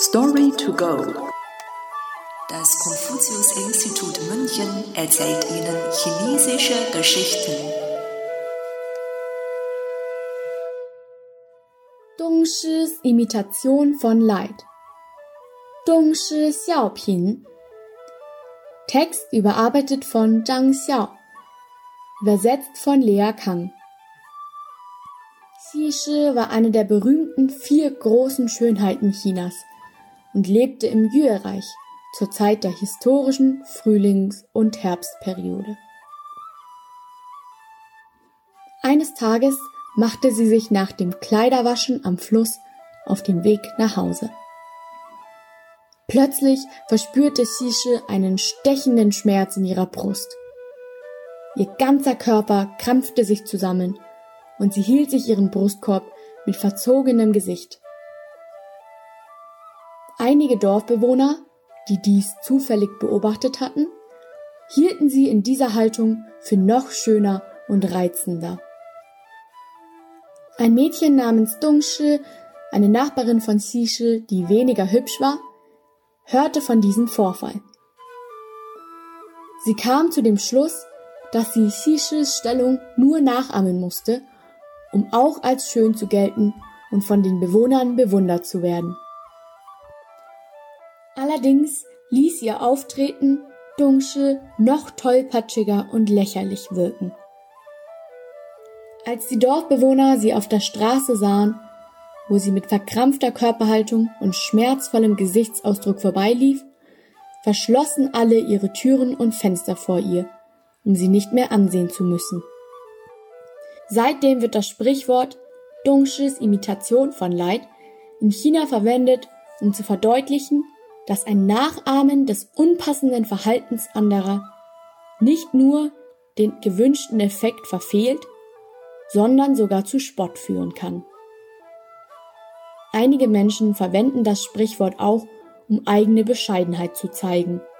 Story to go. Das Konfuzius-Institut München erzählt Ihnen chinesische Geschichten. Dongshis Imitation von Leid. Dongshi Xiaopin. Text überarbeitet von Zhang Xiao. Übersetzt von Lea Kang. Xi Shi war eine der berühmten vier großen Schönheiten Chinas und lebte im Yue-Reich zur Zeit der historischen Frühlings- und Herbstperiode. Eines Tages machte sie sich nach dem Kleiderwaschen am Fluss auf den Weg nach Hause. Plötzlich verspürte Xische einen stechenden Schmerz in ihrer Brust. Ihr ganzer Körper krampfte sich zusammen und sie hielt sich ihren Brustkorb mit verzogenem Gesicht. Einige Dorfbewohner, die dies zufällig beobachtet hatten, hielten sie in dieser Haltung für noch schöner und reizender. Ein Mädchen namens Dongshi, eine Nachbarin von Xishe, die weniger hübsch war, hörte von diesem Vorfall. Sie kam zu dem Schluss, dass sie Xishes Stellung nur nachahmen musste um auch als schön zu gelten und von den Bewohnern bewundert zu werden. Allerdings ließ ihr Auftreten Dungsche noch tollpatschiger und lächerlich wirken. Als die Dorfbewohner sie auf der Straße sahen, wo sie mit verkrampfter Körperhaltung und schmerzvollem Gesichtsausdruck vorbeilief, verschlossen alle ihre Türen und Fenster vor ihr, um sie nicht mehr ansehen zu müssen. Seitdem wird das Sprichwort Dongshis Imitation von Leid in China verwendet, um zu verdeutlichen, dass ein Nachahmen des unpassenden Verhaltens anderer nicht nur den gewünschten Effekt verfehlt, sondern sogar zu Spott führen kann. Einige Menschen verwenden das Sprichwort auch, um eigene Bescheidenheit zu zeigen –